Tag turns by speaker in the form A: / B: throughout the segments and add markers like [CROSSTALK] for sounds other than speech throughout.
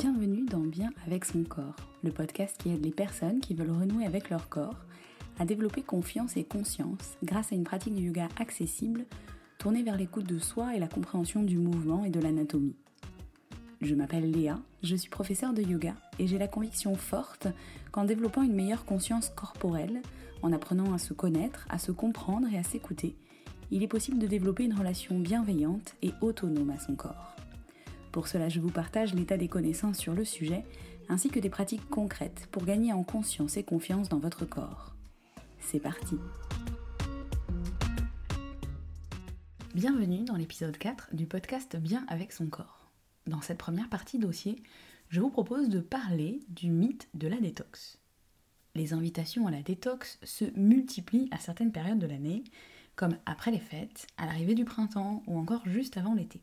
A: Bienvenue dans Bien avec son corps, le podcast qui aide les personnes qui veulent renouer avec leur corps à développer confiance et conscience grâce à une pratique de yoga accessible tournée vers l'écoute de soi et la compréhension du mouvement et de l'anatomie. Je m'appelle Léa, je suis professeure de yoga et j'ai la conviction forte qu'en développant une meilleure conscience corporelle, en apprenant à se connaître, à se comprendre et à s'écouter, il est possible de développer une relation bienveillante et autonome à son corps. Pour cela, je vous partage l'état des connaissances sur le sujet, ainsi que des pratiques concrètes pour gagner en conscience et confiance dans votre corps. C'est parti Bienvenue dans l'épisode 4 du podcast Bien avec son corps. Dans cette première partie dossier, je vous propose de parler du mythe de la détox. Les invitations à la détox se multiplient à certaines périodes de l'année, comme après les fêtes, à l'arrivée du printemps ou encore juste avant l'été.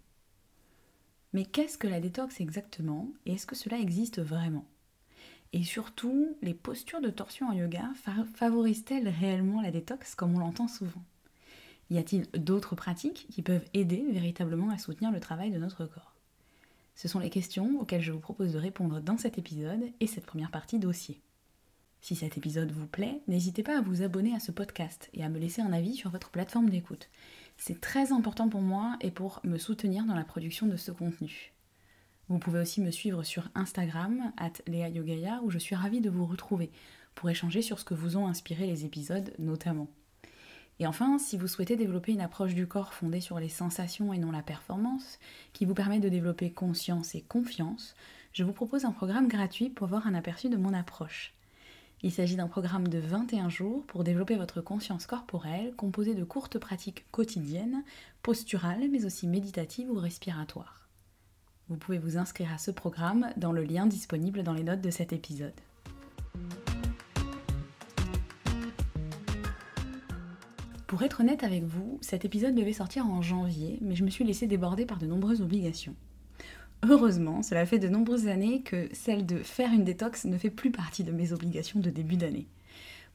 A: Mais qu'est-ce que la détox exactement et est-ce que cela existe vraiment? Et surtout, les postures de torsion en yoga favorisent-elles réellement la détox comme on l'entend souvent? Y a-t-il d'autres pratiques qui peuvent aider véritablement à soutenir le travail de notre corps? Ce sont les questions auxquelles je vous propose de répondre dans cet épisode et cette première partie dossier. Si cet épisode vous plaît, n'hésitez pas à vous abonner à ce podcast et à me laisser un avis sur votre plateforme d'écoute. C'est très important pour moi et pour me soutenir dans la production de ce contenu. Vous pouvez aussi me suivre sur Instagram, at Yogaya, où je suis ravie de vous retrouver pour échanger sur ce que vous ont inspiré les épisodes notamment. Et enfin, si vous souhaitez développer une approche du corps fondée sur les sensations et non la performance, qui vous permet de développer conscience et confiance, je vous propose un programme gratuit pour avoir un aperçu de mon approche. Il s'agit d'un programme de 21 jours pour développer votre conscience corporelle composé de courtes pratiques quotidiennes, posturales mais aussi méditatives ou respiratoires. Vous pouvez vous inscrire à ce programme dans le lien disponible dans les notes de cet épisode. Pour être honnête avec vous, cet épisode devait sortir en janvier, mais je me suis laissée déborder par de nombreuses obligations. Heureusement, cela fait de nombreuses années que celle de faire une détox ne fait plus partie de mes obligations de début d'année.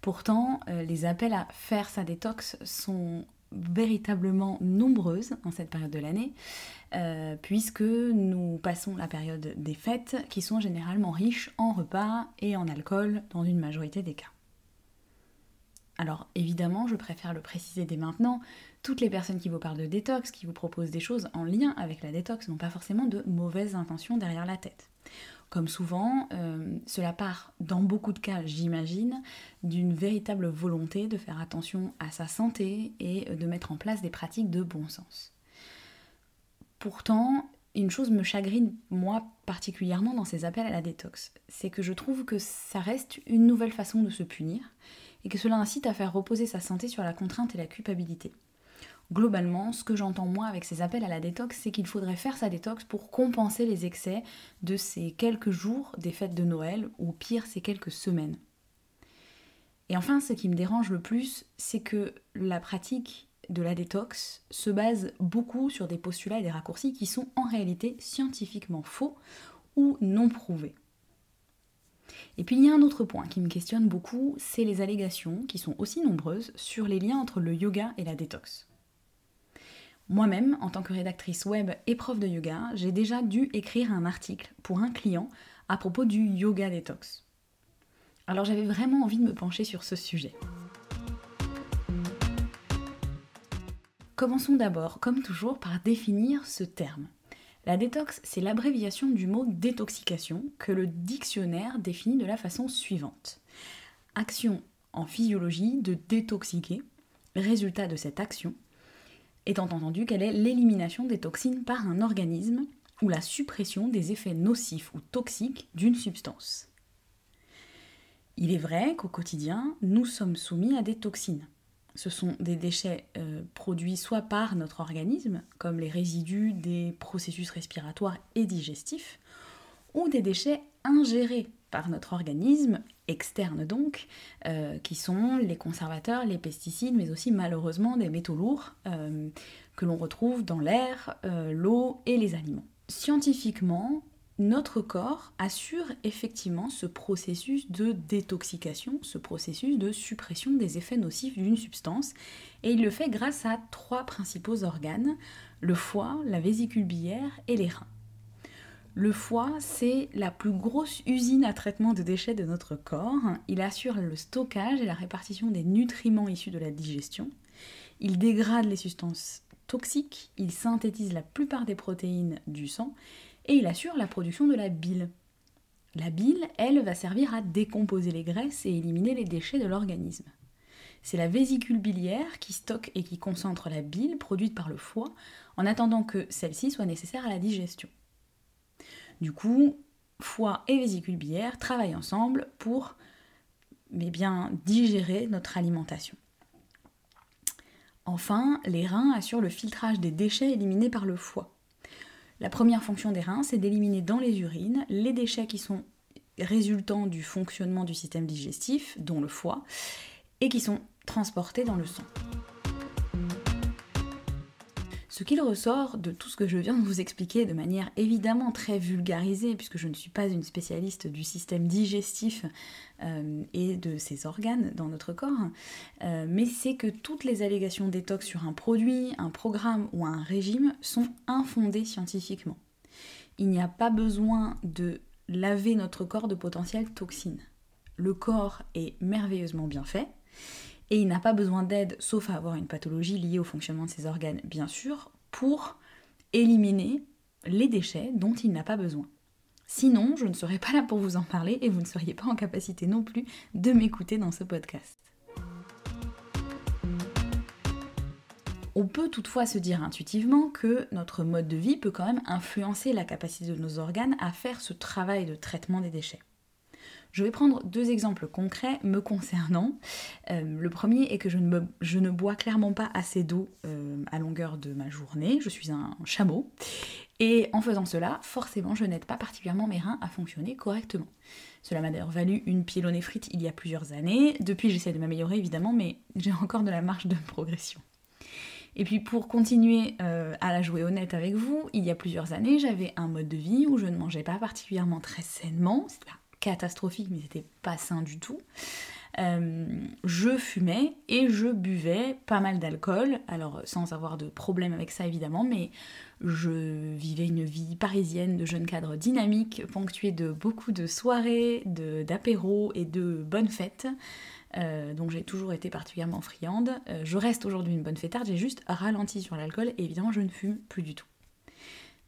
A: Pourtant, euh, les appels à faire sa détox sont véritablement nombreuses en cette période de l'année, euh, puisque nous passons la période des fêtes qui sont généralement riches en repas et en alcool dans une majorité des cas. Alors évidemment, je préfère le préciser dès maintenant, toutes les personnes qui vous parlent de détox, qui vous proposent des choses en lien avec la détox, n'ont pas forcément de mauvaises intentions derrière la tête. Comme souvent, euh, cela part, dans beaucoup de cas, j'imagine, d'une véritable volonté de faire attention à sa santé et de mettre en place des pratiques de bon sens. Pourtant, une chose me chagrine, moi particulièrement, dans ces appels à la détox, c'est que je trouve que ça reste une nouvelle façon de se punir et que cela incite à faire reposer sa santé sur la contrainte et la culpabilité. Globalement, ce que j'entends moi avec ces appels à la détox, c'est qu'il faudrait faire sa détox pour compenser les excès de ces quelques jours des fêtes de Noël, ou pire, ces quelques semaines. Et enfin, ce qui me dérange le plus, c'est que la pratique de la détox se base beaucoup sur des postulats et des raccourcis qui sont en réalité scientifiquement faux ou non prouvés. Et puis il y a un autre point qui me questionne beaucoup, c'est les allégations, qui sont aussi nombreuses, sur les liens entre le yoga et la détox. Moi-même, en tant que rédactrice web et prof de yoga, j'ai déjà dû écrire un article pour un client à propos du yoga détox. Alors j'avais vraiment envie de me pencher sur ce sujet. Commençons d'abord, comme toujours, par définir ce terme. La détox, c'est l'abréviation du mot détoxication que le dictionnaire définit de la façon suivante. Action en physiologie de détoxiquer, résultat de cette action, étant entendu qu'elle est l'élimination des toxines par un organisme ou la suppression des effets nocifs ou toxiques d'une substance. Il est vrai qu'au quotidien, nous sommes soumis à des toxines ce sont des déchets euh, produits soit par notre organisme, comme les résidus des processus respiratoires et digestifs, ou des déchets ingérés par notre organisme, externes donc, euh, qui sont les conservateurs, les pesticides, mais aussi malheureusement des métaux lourds euh, que l'on retrouve dans l'air, l'eau et les aliments. Scientifiquement, notre corps assure effectivement ce processus de détoxication, ce processus de suppression des effets nocifs d'une substance, et il le fait grâce à trois principaux organes, le foie, la vésicule biliaire et les reins. Le foie, c'est la plus grosse usine à traitement de déchets de notre corps. Il assure le stockage et la répartition des nutriments issus de la digestion. Il dégrade les substances toxiques, il synthétise la plupart des protéines du sang et il assure la production de la bile. La bile, elle, va servir à décomposer les graisses et éliminer les déchets de l'organisme. C'est la vésicule biliaire qui stocke et qui concentre la bile produite par le foie en attendant que celle-ci soit nécessaire à la digestion. Du coup, foie et vésicule biliaire travaillent ensemble pour mais bien, digérer notre alimentation. Enfin, les reins assurent le filtrage des déchets éliminés par le foie. La première fonction des reins, c'est d'éliminer dans les urines les déchets qui sont résultants du fonctionnement du système digestif, dont le foie, et qui sont transportés dans le sang. Ce qu'il ressort de tout ce que je viens de vous expliquer de manière évidemment très vulgarisée, puisque je ne suis pas une spécialiste du système digestif euh, et de ses organes dans notre corps, euh, mais c'est que toutes les allégations détox sur un produit, un programme ou un régime sont infondées scientifiquement. Il n'y a pas besoin de laver notre corps de potentielles toxines. Le corps est merveilleusement bien fait et il n'a pas besoin d'aide, sauf à avoir une pathologie liée au fonctionnement de ses organes, bien sûr, pour éliminer les déchets dont il n'a pas besoin. Sinon, je ne serais pas là pour vous en parler et vous ne seriez pas en capacité non plus de m'écouter dans ce podcast. On peut toutefois se dire intuitivement que notre mode de vie peut quand même influencer la capacité de nos organes à faire ce travail de traitement des déchets. Je vais prendre deux exemples concrets me concernant. Euh, le premier est que je ne, bois clairement pas assez d'eau euh, à longueur de ma journée. Je suis un chameau. Et en faisant cela, forcément, je n'aide pas particulièrement mes reins à fonctionner correctement. Cela m'a d'ailleurs valu une pyélonéphrite il y a plusieurs années. Depuis, j'essaie de m'améliorer évidemment, mais j'ai encore de la marge de progression. Et puis pour continuer euh, à la jouer honnête avec vous, il y a plusieurs années, j'avais un mode de vie où je ne mangeais pas particulièrement très sainement. Catastrophique, mais c'était pas sain du tout. Euh, je fumais et je buvais pas mal d'alcool, alors sans avoir de problème avec ça évidemment, mais je vivais une vie parisienne de jeune cadre dynamique, ponctuée de beaucoup de soirées, d'apéros et de bonnes fêtes. Euh, donc j'ai toujours été particulièrement friande. Euh, je reste aujourd'hui une bonne fêtarde, j'ai juste ralenti sur l'alcool et évidemment je ne fume plus du tout.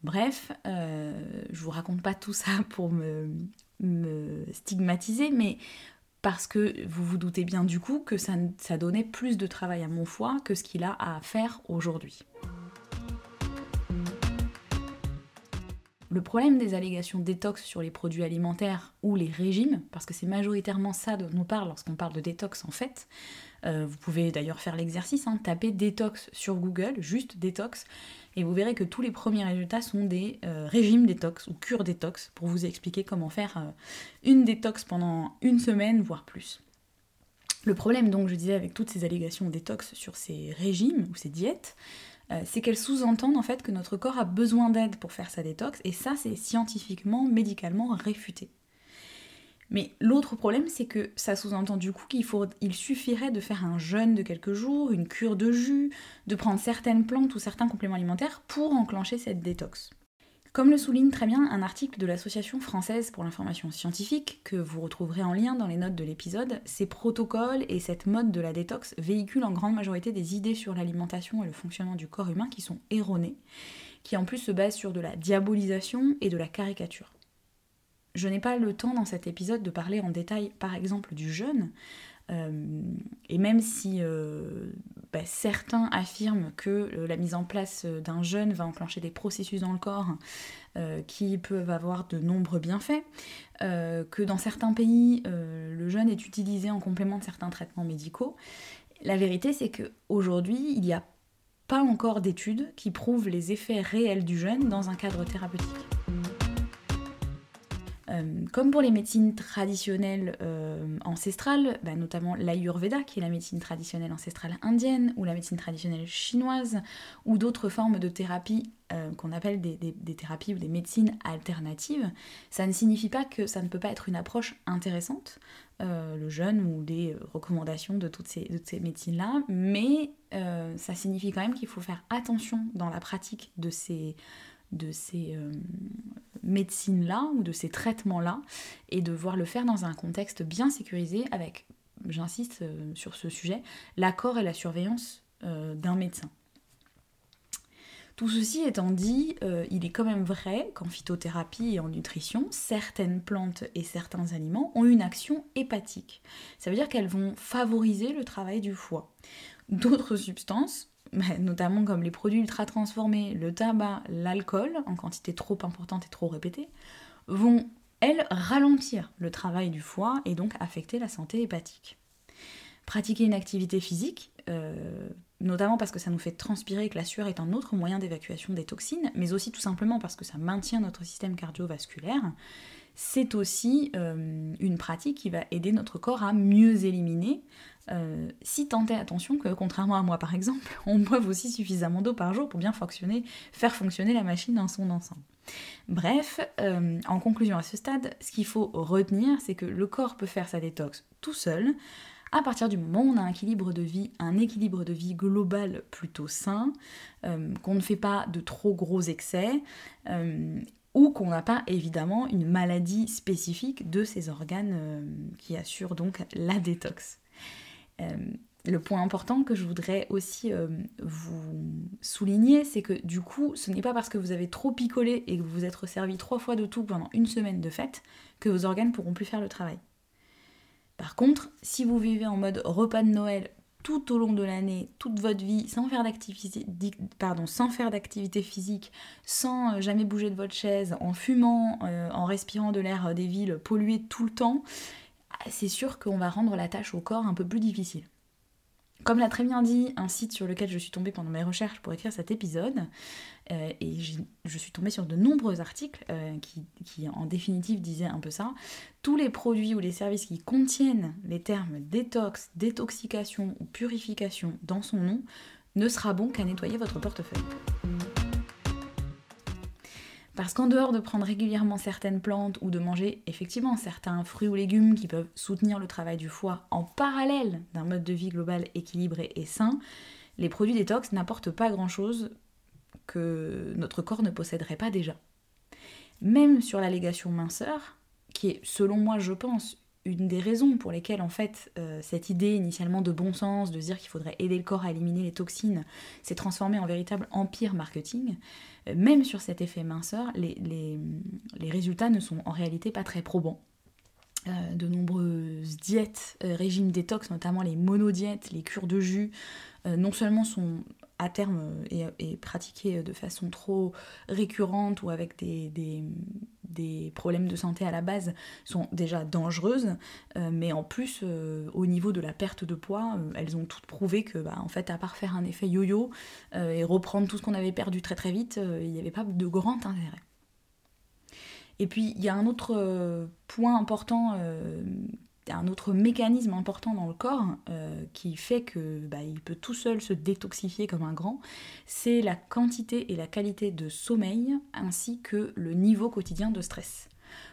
A: Bref, je vous raconte pas tout ça pour me me stigmatiser, mais parce que vous vous doutez bien du coup que ça, ça donnait plus de travail à mon foie que ce qu'il a à faire aujourd'hui. Le problème des allégations détox sur les produits alimentaires ou les régimes, parce que c'est majoritairement ça dont on parle lorsqu'on parle de détox en fait, euh, vous pouvez d'ailleurs faire l'exercice, hein, taper détox sur Google, juste détox, et vous verrez que tous les premiers résultats sont des euh, régimes détox ou cures détox pour vous expliquer comment faire euh, une détox pendant une semaine, voire plus. Le problème donc, je disais, avec toutes ces allégations détox sur ces régimes ou ces diètes, c'est qu'elles sous-entendent en fait que notre corps a besoin d'aide pour faire sa détox, et ça c'est scientifiquement, médicalement réfuté. Mais l'autre problème, c'est que ça sous-entend du coup qu'il il suffirait de faire un jeûne de quelques jours, une cure de jus, de prendre certaines plantes ou certains compléments alimentaires pour enclencher cette détox. Comme le souligne très bien un article de l'Association française pour l'information scientifique, que vous retrouverez en lien dans les notes de l'épisode, ces protocoles et cette mode de la détox véhiculent en grande majorité des idées sur l'alimentation et le fonctionnement du corps humain qui sont erronées, qui en plus se basent sur de la diabolisation et de la caricature. Je n'ai pas le temps dans cet épisode de parler en détail, par exemple, du jeûne. Euh, et même si euh, bah, certains affirment que euh, la mise en place d'un jeûne va enclencher des processus dans le corps qui peuvent avoir de nombreux bienfaits, que dans certains pays le jeûne est utilisé en complément de certains traitements médicaux, la vérité c'est qu'aujourd'hui il n'y a pas encore d'études qui prouvent les effets réels du jeûne dans un cadre thérapeutique. Euh, comme pour les médecines traditionnelles euh, ancestrales, bah, notamment l'Ayurveda, qui est la médecine traditionnelle ancestrale indienne, ou la médecine traditionnelle chinoise, ou d'autres formes de thérapie euh, qu'on appelle des, thérapies ou des médecines alternatives, ça ne signifie pas que ça ne peut pas être une approche intéressante, le jeûne ou des recommandations de toutes ces, ces médecines-là, mais ça signifie quand même qu'il faut faire attention dans la pratique de ces de ces, médecine-là ou de ces traitements-là et devoir le faire dans un contexte bien sécurisé avec, j'insiste euh, sur ce sujet, l'accord et la surveillance euh, d'un médecin. Tout ceci étant dit, euh, il est quand même vrai qu'en phytothérapie et en nutrition, certaines plantes et certains aliments ont une action hépatique. Ça veut dire qu'elles vont favoriser le travail du foie. D'autres substances, notamment comme les produits ultra transformés, le tabac, l'alcool, en quantité trop importante et trop répétée, vont, elles, ralentir le travail du foie et donc affecter la santé hépatique. Pratiquer une activité physique, euh, notamment parce que ça nous fait transpirer que la sueur est un autre moyen d'évacuation des toxines, mais aussi tout simplement parce que ça maintient notre système cardiovasculaire, c'est aussi euh, une pratique qui va aider notre corps à mieux éliminer, euh, si tant est attention que, contrairement à moi par exemple, [LAUGHS] on boive aussi suffisamment d'eau par jour pour bien fonctionner, faire fonctionner la machine dans son ensemble. Bref, euh, en conclusion à ce stade, ce qu'il faut retenir, c'est que le corps peut faire sa détox tout seul, à partir du moment où on a un équilibre de vie, un équilibre de vie global plutôt sain, euh, qu'on ne fait pas de trop gros excès, ou qu'on n'a pas évidemment une maladie spécifique de ces organes qui assurent donc la détox. Le point important que je voudrais aussi vous souligner, c'est que du coup, ce n'est pas parce que vous avez trop picolé et que vous vous êtes resservi trois fois de tout pendant une semaine de fête que vos organes pourront plus faire le travail. Par contre, si vous vivez en mode repas de Noël tout au long de l'année, toute votre vie, sans faire d'activité, pardon, sans physique, sans euh, jamais bouger de votre chaise, en fumant, euh, en respirant de l'air euh, des villes polluées tout le temps, c'est sûr qu'on va rendre la tâche au corps un peu plus difficile. Comme l'a très bien dit un site sur lequel je suis tombée pendant mes recherches pour écrire cet épisode, euh, et je suis tombée sur de nombreux articles euh, qui, qui, en définitive disaient un peu ça, tous les produits ou les services qui contiennent les termes détox, détoxication ou purification dans son nom ne sera bon qu'à nettoyer votre portefeuille. Parce qu'en dehors de prendre régulièrement certaines plantes ou de manger effectivement certains fruits ou légumes qui peuvent soutenir le travail du foie en parallèle d'un mode de vie global équilibré et sain, les produits détox n'apportent pas grand-chose que notre corps ne posséderait pas déjà. Même sur l'allégation minceur, qui est selon moi je pense une des raisons pour lesquelles en fait euh, cette idée initialement de bon sens, de dire qu'il faudrait aider le corps à éliminer les toxines, s'est transformée en véritable empire marketing, euh, même sur cet effet minceur, les, résultats ne sont en réalité pas très probants. Euh, de nombreuses diètes, régimes détox, notamment les monodiètes, les cures de jus, non seulement sont à terme et, et, pratiquées de façon trop récurrente ou avec des, des problèmes de santé à la base sont déjà dangereuses, euh, mais en plus, euh, au niveau de la perte de poids, euh, elles ont toutes prouvé que, bah, en fait, à part faire un effet yo-yo et reprendre tout ce qu'on avait perdu très très vite, il n'y avait pas de grand intérêt. Et puis, il y a un autre point important un autre mécanisme important dans le corps euh, qui fait que bah, peut tout seul se détoxifier comme un grand, c'est la quantité et la qualité de sommeil ainsi que le niveau quotidien de stress.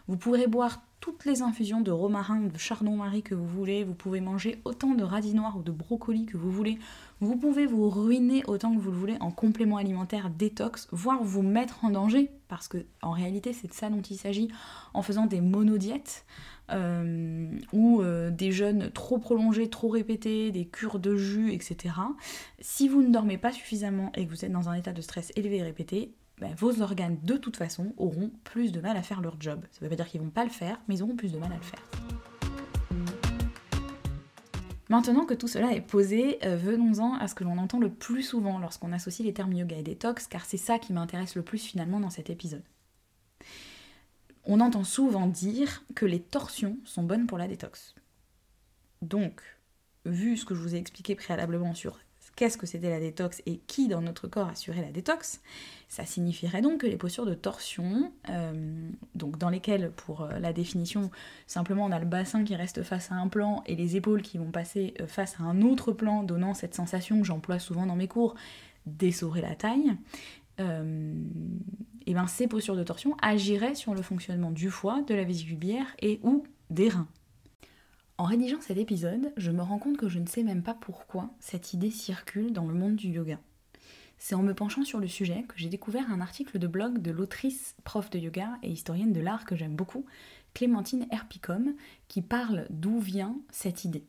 A: Vous pourrez boire toutes les infusions de romarin, de chardon-marie que vous voulez, vous pouvez manger autant de radis noirs ou de brocolis que vous voulez, vous pouvez vous ruiner autant que vous le voulez en complément alimentaire détox, voire vous mettre en danger, parce que en réalité c'est de ça dont il s'agit en faisant des monodiètes. Euh, ou euh, des jeûnes trop prolongés, trop répétés, des cures de jus, etc. Si vous ne dormez pas suffisamment et que vous êtes dans un état de stress élevé et répété, ben, vos organes de toute façon auront plus de mal à faire leur job. Ça ne veut pas dire qu'ils vont pas le faire, mais ils auront plus de mal à le faire. Maintenant que tout cela est posé, euh, venons-en à ce que l'on entend le plus souvent lorsqu'on associe les termes yoga et détox, car c'est ça qui m'intéresse le plus finalement dans cet épisode on entend souvent dire que les torsions sont bonnes pour la détox. Donc, vu ce que je vous ai expliqué préalablement sur qu'est-ce que c'était la détox et qui dans notre corps assurait la détox, ça signifierait donc que les postures de torsion, euh, donc dans lesquelles, pour euh, la définition, simplement on a le bassin qui reste face à un plan et les épaules qui vont passer euh, face à un autre plan, donnant cette sensation que j'emploie souvent dans mes cours d'essorer la taille, et ben ces postures de torsion agiraient sur le fonctionnement du foie, de la vésicule et ou des reins. En rédigeant cet épisode, je me rends compte que je ne sais même pas pourquoi cette idée circule dans le monde du yoga. c'est en me penchant sur le sujet que j'ai découvert un article de blog de l'autrice prof de yoga et historienne de l'art que j'aime beaucoup, Clémentine Herpicom, qui parle d'où vient cette idée.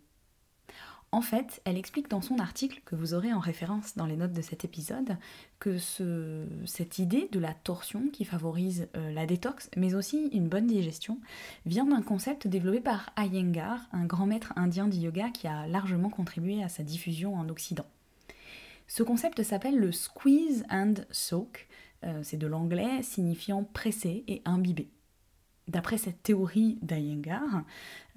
A: En fait, elle explique dans son article, que vous aurez en référence dans les notes de cet épisode, que cette idée de la torsion qui favorise euh, la détox, mais aussi une bonne digestion, vient d'un concept développé par Iyengar, un grand maître indien du yoga qui a largement contribué à sa diffusion en Occident. Ce concept s'appelle le squeeze and soak, euh, c'est de l'anglais signifiant presser et imbiber. D'après cette théorie d'Iyengar,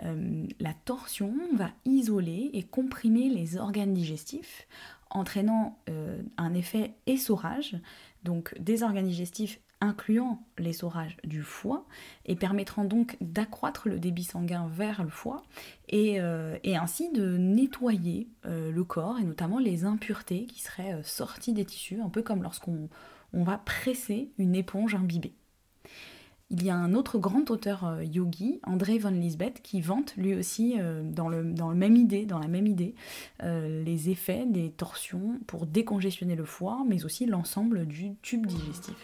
A: euh, la torsion va isoler et comprimer les organes digestifs, entraînant euh, un effet essorage, donc des organes digestifs incluant l'essorage du foie, et permettront donc d'accroître le débit sanguin vers le foie, et, euh, ainsi de nettoyer le corps, et notamment les impuretés qui seraient sorties des tissus, un peu comme lorsqu'on va presser une éponge imbibée. Il y a un autre grand auteur euh, yogi, André von Lisbeth, qui vante lui aussi euh, dans, le, même idée, dans la même idée euh, les effets des torsions pour décongestionner le foie, mais aussi l'ensemble du tube digestif.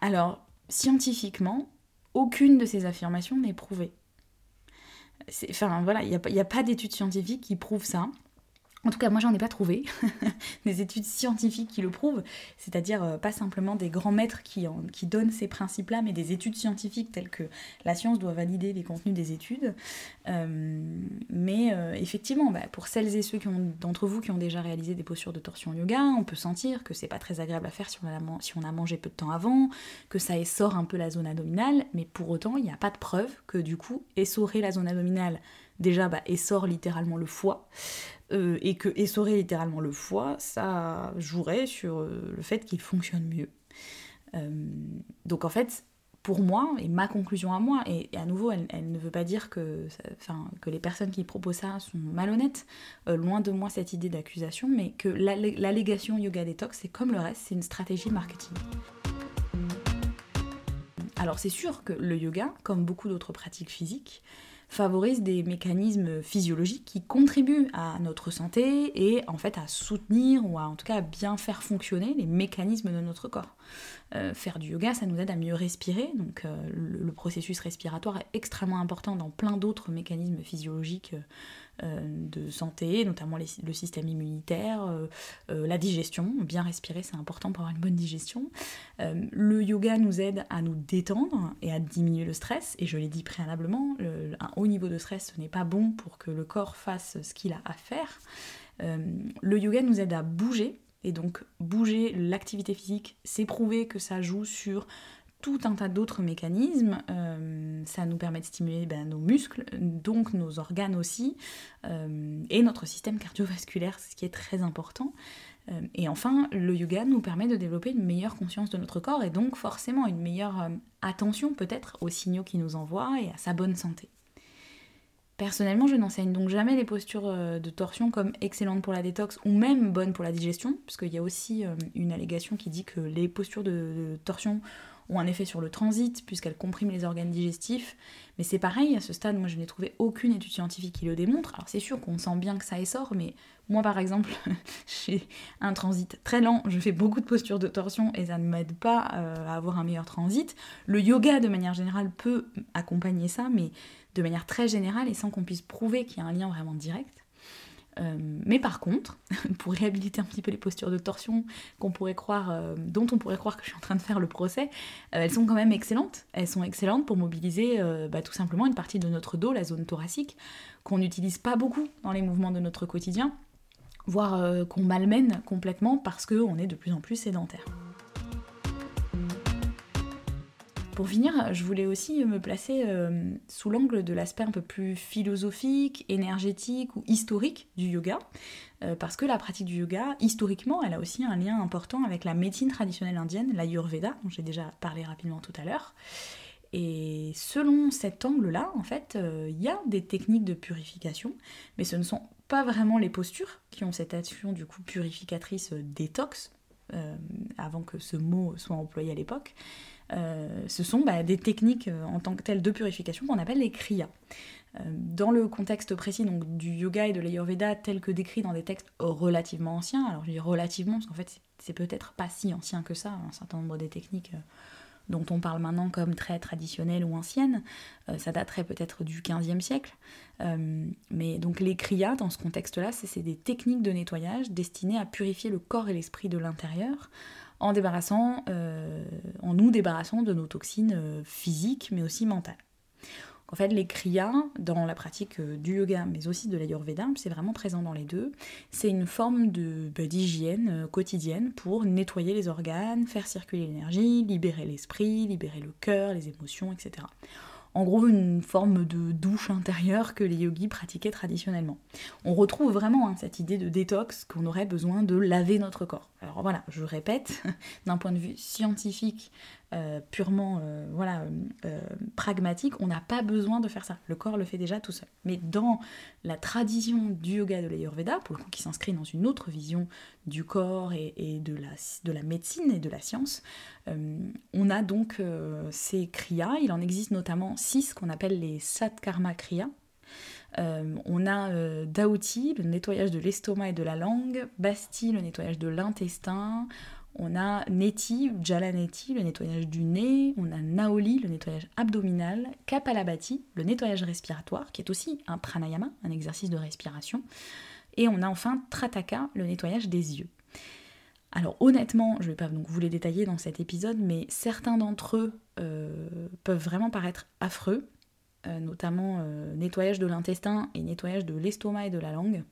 A: Alors, scientifiquement, aucune de ces affirmations n'est prouvée. Enfin voilà, il n'y a, a, pas d'études scientifiques qui prouvent ça. En tout cas, moi, j'en ai pas trouvé [LAUGHS] des études scientifiques qui le prouvent, c'est-à-dire euh, pas simplement des grands maîtres qui, donnent ces principes-là, mais des études scientifiques telles que la science doit valider les contenus des études. Euh, mais euh, effectivement, bah, pour celles et ceux d'entre vous qui ont déjà réalisé des postures de torsion yoga, on peut sentir que c'est pas très agréable à faire si on, a, si on a mangé peu de temps avant, que ça essore un peu la zone abdominale, mais pour autant, il n'y a pas de preuve que du coup, essorer la zone abdominale, déjà, bah, essore littéralement le foie. Euh, et que essorer littéralement le foie, ça jouerait sur euh, le fait qu'il fonctionne mieux. Euh, donc en fait, pour moi, et ma conclusion à moi, et, à nouveau, elle, ne veut pas dire que, que les personnes qui proposent ça sont malhonnêtes, loin de moi cette idée d'accusation, mais que l'allégation yoga détox, c'est comme le reste, c'est une stratégie marketing. Alors c'est sûr que le yoga, comme beaucoup d'autres pratiques physiques, favorise des mécanismes physiologiques qui contribuent à notre santé et en fait à soutenir ou à en tout cas à bien faire fonctionner les mécanismes de notre corps. Euh, faire du yoga, ça nous aide à mieux respirer, donc euh, le, processus respiratoire est extrêmement important dans plein d'autres mécanismes physiologiques euh, de santé, notamment le système immunitaire, la digestion. Bien respirer, c'est important pour avoir une bonne digestion. le yoga nous aide à nous détendre et à diminuer le stress. Et je l'ai dit préalablement, un haut niveau de stress, ce n'est pas bon pour que le corps fasse ce qu'il a à faire. le yoga nous aide à bouger. Et donc bouger, l'activité physique, c'est prouvé que ça joue sur tout un tas d'autres mécanismes. Euh, ça nous permet de stimuler ben, nos muscles, donc nos organes aussi, euh, et notre système cardiovasculaire, ce qui est très important. Euh, et enfin, le yoga nous permet de développer une meilleure conscience de notre corps et donc forcément une meilleure attention peut-être aux signaux qu'il nous envoie et à sa bonne santé. Personnellement, je n'enseigne donc jamais les postures de torsion comme excellentes pour la détox ou même bonnes pour la digestion, parce qu'il y a aussi une allégation qui dit que les postures de torsion ont un effet sur le transit puisqu'elles compriment les organes digestifs. Mais c'est pareil, à ce stade, moi je n'ai trouvé aucune étude scientifique qui le démontre. Alors c'est sûr qu'on sent bien que ça essore, mais moi par exemple, [LAUGHS] j'ai un transit très lent, je fais beaucoup de postures de torsion et ça ne m'aide pas euh, à avoir un meilleur transit. Le yoga de manière générale peut accompagner ça, mais de manière très générale et sans qu'on puisse prouver qu'il y a un lien vraiment direct. Euh, mais par contre, [LAUGHS] pour réhabiliter un petit peu les postures de torsion euh, dont on pourrait croire que je suis en train de faire le procès, euh, elles sont quand même excellentes. Elles sont excellentes pour mobiliser bah, tout simplement une partie de notre dos, la zone thoracique, qu'on n'utilise pas beaucoup dans les mouvements de notre quotidien, voire qu'on malmène complètement parce qu'on est de plus en plus sédentaire. Pour finir, je voulais aussi me placer euh, sous l'angle de l'aspect un peu plus philosophique, énergétique ou historique du yoga, euh, parce que la pratique du yoga, historiquement, elle a aussi un lien important avec la médecine traditionnelle indienne, l'Ayurveda, dont j'ai déjà parlé rapidement tout à l'heure. Et selon cet angle-là, en fait, euh, il y a des techniques de purification, mais ce ne sont pas vraiment les postures qui ont cette action du coup purificatrice détox, avant que ce mot soit employé à l'époque, ce sont bah, des techniques euh, en tant que telles de purification qu'on appelle les kriyas. dans le contexte précis donc, du yoga et de l'ayurveda tel que décrit dans des textes relativement anciens, alors je dis relativement parce qu'en fait c'est peut-être pas si ancien que ça, un certain nombre des techniques dont on parle maintenant comme très traditionnelles ou anciennes. Euh, ça daterait peut-être du 15e siècle. Euh, mais donc les kriyas, dans ce contexte-là, c'est des techniques de nettoyage destinées à purifier le corps et l'esprit de l'intérieur euh, en nous débarrassant de nos toxines physiques mais aussi mentales. En fait, les kriyas, dans la pratique euh, du yoga, mais aussi de l'ayurveda, c'est vraiment présent dans les deux, c'est une forme bah, d'hygiène euh, quotidienne pour nettoyer les organes, faire circuler l'énergie, libérer l'esprit, libérer le cœur, les émotions, etc en gros une forme de douche intérieure que les yogis pratiquaient traditionnellement. On retrouve vraiment hein, cette idée de détox qu'on aurait besoin de laver notre corps. Alors voilà, je répète, [LAUGHS] d'un point de vue scientifique, euh, purement euh, voilà, euh, pragmatique, on n'a pas besoin de faire ça. Le corps le fait déjà tout seul. Mais dans la tradition du yoga de l'Ayurveda, pour le coup qui s'inscrit dans une autre vision du corps et, de, la, de, la, médecine et de la science, on a donc ces kriyas. Il en existe notamment six qu'on appelle les Satkarma kriyas. On a Daouti, le nettoyage de l'estomac et de la langue, Basti, le nettoyage de l'intestin, on a Neti, Jalaneti, le nettoyage du nez, on a Naoli, le nettoyage abdominal, Kapalabhati, le nettoyage respiratoire, qui est aussi un pranayama, un exercice de respiration, et on a enfin Trataka, le nettoyage des yeux. Alors honnêtement, je ne vais pas vous les détailler dans cet épisode, mais certains d'entre eux euh, peuvent vraiment paraître affreux, euh, notamment euh, nettoyage de l'intestin et nettoyage de l'estomac et de la langue.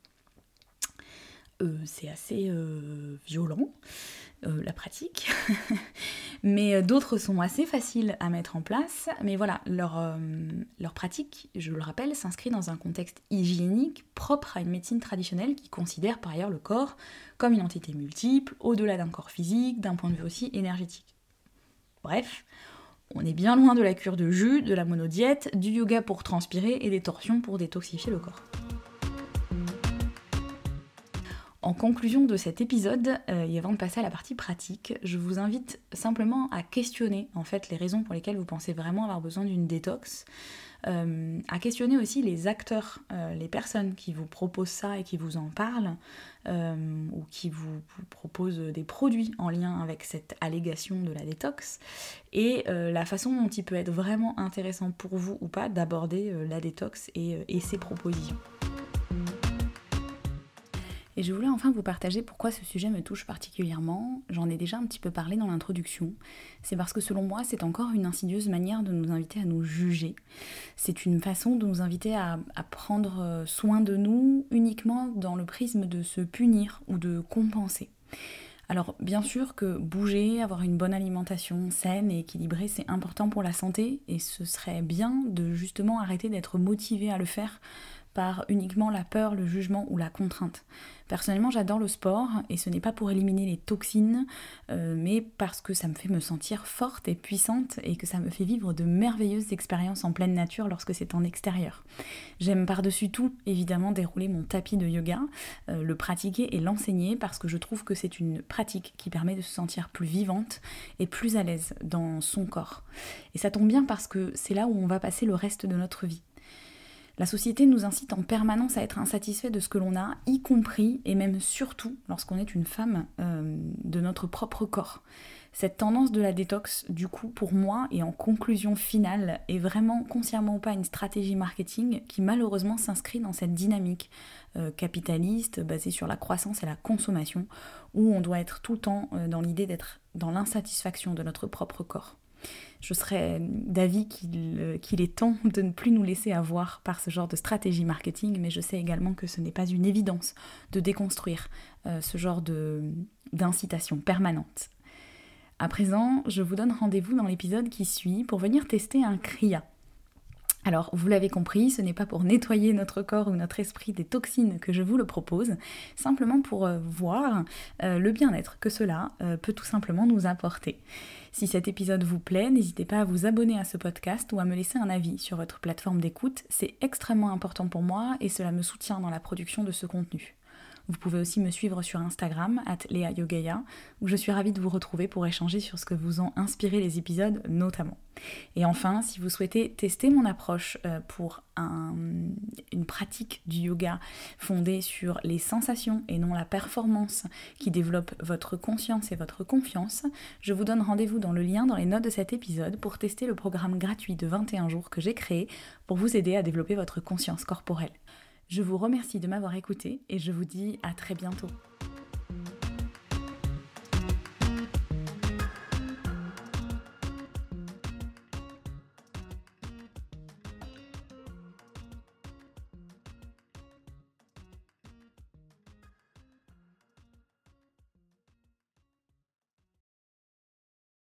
A: c'est assez violent. Euh, la pratique. [LAUGHS] mais euh, d'autres sont assez faciles à mettre en place. Mais voilà, leur, euh, leur pratique, je le rappelle, s'inscrit dans un contexte hygiénique propre à une médecine traditionnelle qui considère par ailleurs le corps comme une entité multiple, au-delà d'un corps physique, d'un point de vue aussi énergétique. Bref, on est bien loin de la cure de jus, de la monodiète, du yoga pour transpirer et des torsions pour détoxifier le corps. En conclusion de cet épisode, euh, et avant de passer à la partie pratique, je vous invite simplement à questionner en fait les raisons pour lesquelles vous pensez vraiment avoir besoin d'une détox, euh, à questionner aussi les acteurs, euh, les personnes qui vous proposent ça et qui vous en parlent, ou qui vous, proposent des produits en lien avec cette allégation de la détox, et la façon dont il peut être vraiment intéressant pour vous ou pas d'aborder la détox et ses propositions. Et je voulais enfin vous partager pourquoi ce sujet me touche particulièrement. J'en ai déjà un petit peu parlé dans l'introduction. C'est parce que selon moi, c'est encore une insidieuse manière de nous inviter à nous juger. C'est une façon de nous inviter à, prendre euh, soin de nous uniquement dans le prisme de se punir ou de compenser. Alors bien sûr que bouger, avoir une bonne alimentation saine et équilibrée, c'est important pour la santé et ce serait bien de justement arrêter d'être motivé à le faire par uniquement la peur, le jugement ou la contrainte. Personnellement, j'adore le sport et ce n'est pas pour éliminer les toxines, euh, mais parce que ça me fait me sentir forte et puissante et que ça me fait vivre de merveilleuses expériences en pleine nature lorsque c'est en extérieur. J'aime par-dessus tout, évidemment, dérouler mon tapis de yoga, euh, le pratiquer et l'enseigner parce que je trouve que c'est une pratique qui permet de se sentir plus vivante et plus à l'aise dans son corps. Et ça tombe bien parce que c'est là où on va passer le reste de notre vie. La société nous incite en permanence à être insatisfait de ce que l'on a, y compris et même surtout lorsqu'on est une femme euh, de notre propre corps. Cette tendance de la détox, du coup, pour moi, et en conclusion finale, est vraiment consciemment pas une stratégie marketing qui malheureusement s'inscrit dans cette dynamique euh, capitaliste basée sur la croissance et la consommation, où on doit être tout le temps euh, dans l'idée d'être dans l'insatisfaction de notre propre corps je serais d'avis euh, qu'il est temps de ne plus nous laisser avoir par ce genre de stratégie marketing, mais je sais également que ce n'est pas une évidence de déconstruire euh, ce genre d'incitation permanente. À présent, je vous donne rendez-vous dans l'épisode qui suit pour venir tester un kriya. Alors, vous l'avez compris, ce n'est pas pour nettoyer notre corps ou notre esprit des toxines que je vous le propose, simplement pour euh, voir le bien-être que cela peut tout simplement nous apporter. Si cet épisode vous plaît, n'hésitez pas à vous abonner à ce podcast ou à me laisser un avis sur votre plateforme d'écoute. C'est extrêmement important pour moi et cela me soutient dans la production de ce contenu. Vous pouvez aussi me suivre sur Instagram, at Yogaya, où je suis ravie de vous retrouver pour échanger sur ce que vous ont inspiré les épisodes notamment. Et enfin, si vous souhaitez tester mon approche euh, pour une pratique du yoga fondée sur les sensations et non la performance qui développe votre conscience et votre confiance, je vous donne rendez-vous dans le lien dans les notes de cet épisode pour tester le programme gratuit de 21 jours que j'ai créé pour vous aider à développer votre conscience corporelle. Je vous remercie de m'avoir écouté et je vous dis à très bientôt.